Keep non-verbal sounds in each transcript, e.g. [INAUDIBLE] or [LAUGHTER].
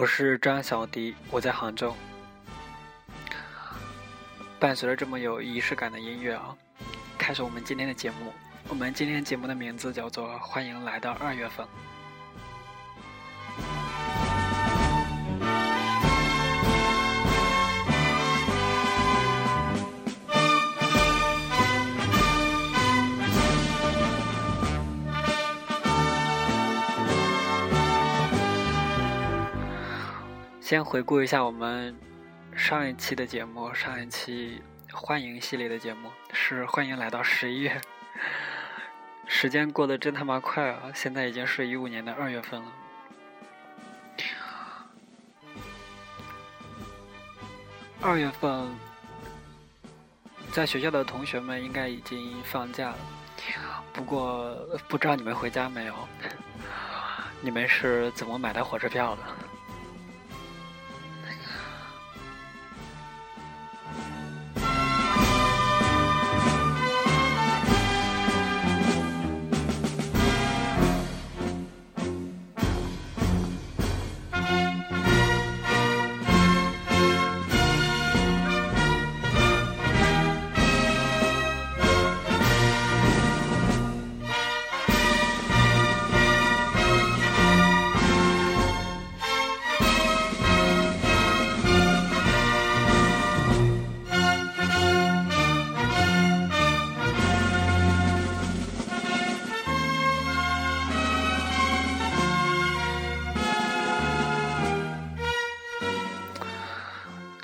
我是张小迪，我在杭州。伴随着这么有仪式感的音乐啊，开始我们今天的节目。我们今天节目的名字叫做《欢迎来到二月份》。先回顾一下我们上一期的节目，上一期欢迎系列的节目是欢迎来到十一月。时间过得真他妈快啊！现在已经是一五年的二月份了。二月份，在学校的同学们应该已经放假了，不过不知道你们回家没有？你们是怎么买的火车票的？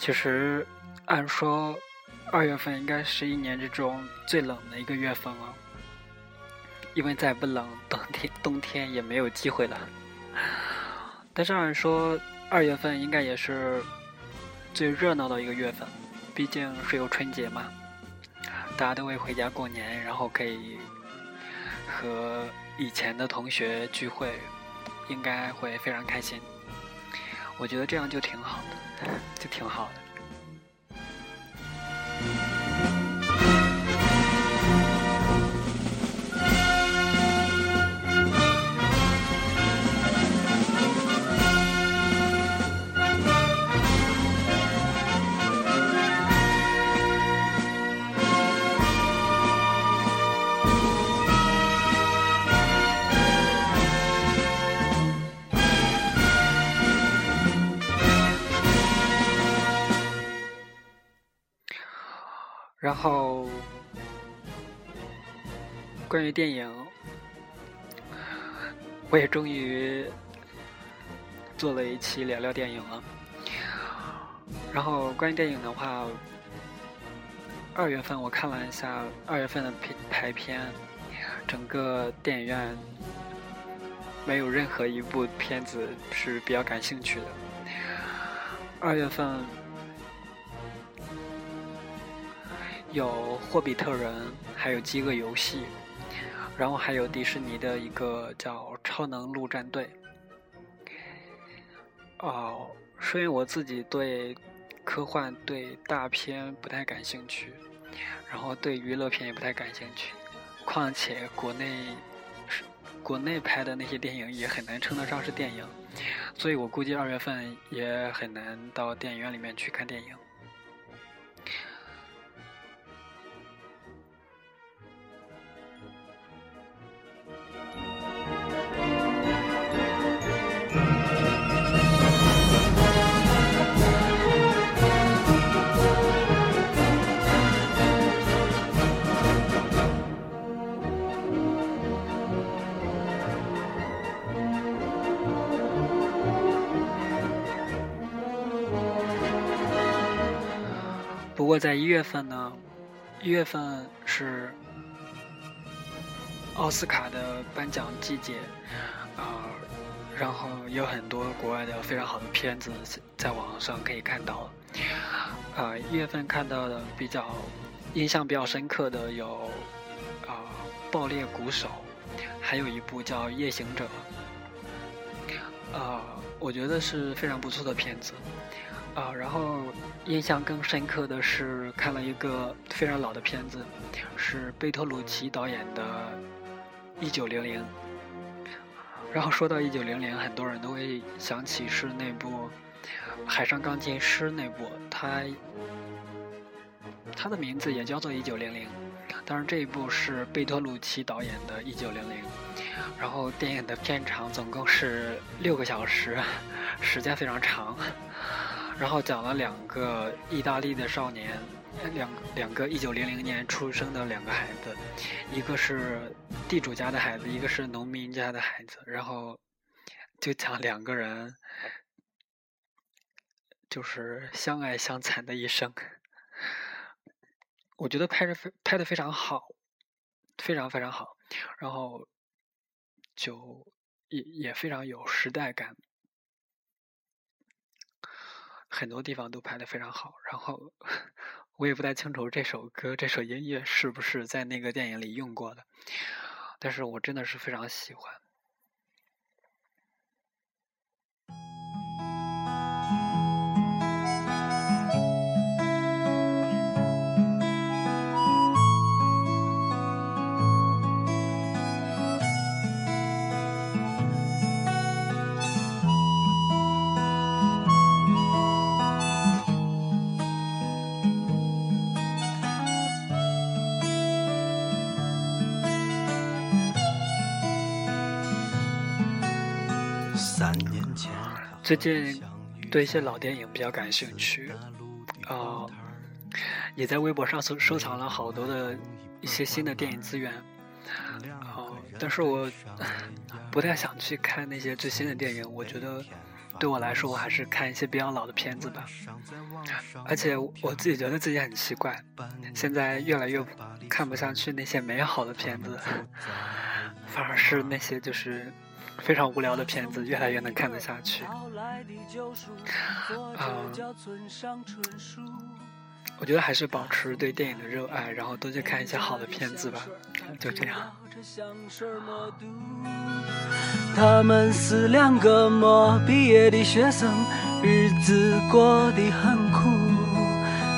其实，按说，二月份应该是一年之中最冷的一个月份了，因为再不冷，冬天冬天也没有机会了。但是按说，二月份应该也是最热闹的一个月份，毕竟是有春节嘛，大家都会回家过年，然后可以和以前的同学聚会，应该会非常开心。我觉得这样就挺好的，就挺好的。然后，关于电影，我也终于做了一期聊聊电影了。然后，关于电影的话，二月份我看了一下二月份的排排片，整个电影院没有任何一部片子是比较感兴趣的。二月份。有《霍比特人》，还有《饥饿游戏》，然后还有迪士尼的一个叫《超能陆战队》。哦，说明我自己对科幻、对大片不太感兴趣，然后对娱乐片也不太感兴趣。况且国内国内拍的那些电影也很难称得上是电影，所以我估计二月份也很难到电影院里面去看电影。不过在一月份呢，一月份是奥斯卡的颁奖季节，啊，然后有很多国外的非常好的片子在网上可以看到，啊，一月份看到的比较印象比较深刻的有啊《爆裂鼓手》，还有一部叫《夜行者》，啊，我觉得是非常不错的片子。啊，然后印象更深刻的是看了一个非常老的片子，是贝托鲁奇导演的《一九零零》。然后说到一九零零，很多人都会想起是那部《海上钢琴师》那部，它它的名字也叫做一九零零，当然这一部是贝托鲁奇导演的《一九零零》，然后电影的片长总共是六个小时，时间非常长，然后讲了两个意大利的少年。两两个一九零零年出生的两个孩子，一个是地主家的孩子，一个是农民家的孩子，然后就讲两个人就是相爱相残的一生。我觉得拍的非拍的非常好，非常非常好，然后就也也非常有时代感。很多地方都拍的非常好，然后我也不太清楚这首歌、这首音乐是不是在那个电影里用过的，但是我真的是非常喜欢。最近对一些老电影比较感兴趣，啊，也在微博上收收藏了好多的一些新的电影资源，啊，但是我 [LAUGHS] 不太想去看那些最新的电影，我觉得对我来说，我还是看一些比较老的片子吧。而且我自己觉得自己很奇怪，现在越来越看不下去那些美好的片子，反而是那些就是。非常无聊的片子，越来越能看得下去。嗯，我觉得还是保持对电影的热爱，然后多去看一些好的片子吧。就这样。他们是两个没毕业的学生，日子过得很苦，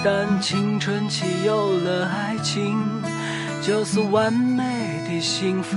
但青春期有了爱情，就是完美的幸福。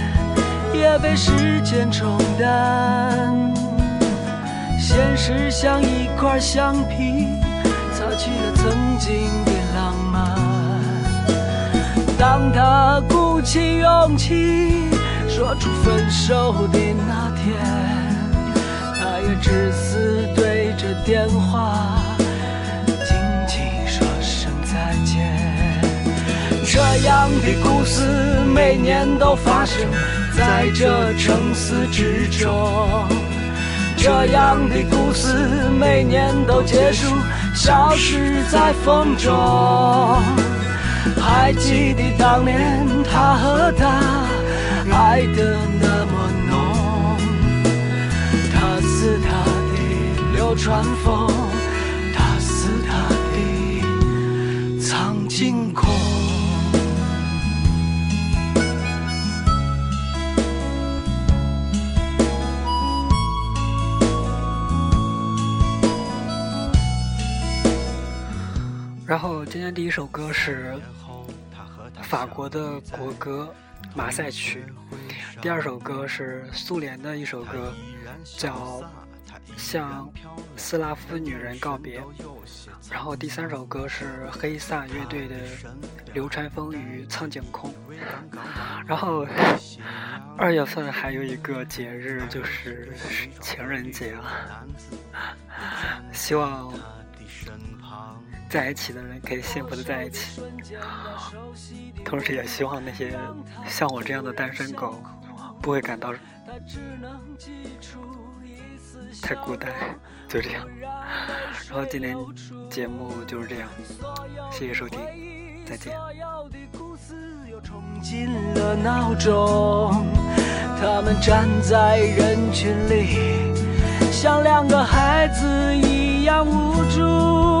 也被时间冲淡。现实像一块橡皮，擦去了曾经的浪漫。当他鼓起勇气说出分手的那天，他也只是对着电话轻轻说声再见。这样的故事每年都发生在这城市之中，这样的故事每年都结束，消失在风中。还记得当年他和她爱得那么浓，他是他的流川枫，他是她的苍井空。然后今天第一首歌是法国的国歌《马赛曲》，第二首歌是苏联的一首歌，叫《向斯拉夫女人告别》，然后第三首歌是黑撒乐队的《流川枫与苍井空》，然后二月份还有一个节日就是情人节啊，希望。在一起的人可以幸福的在一起，同时也希望那些像我这样的单身狗不会感到太孤单，就这样。然后今天节目就是这样，谢谢收听，再见。他们站在人群里，像两个孩子一样无助。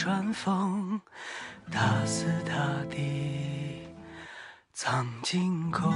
春风大肆大地藏进口。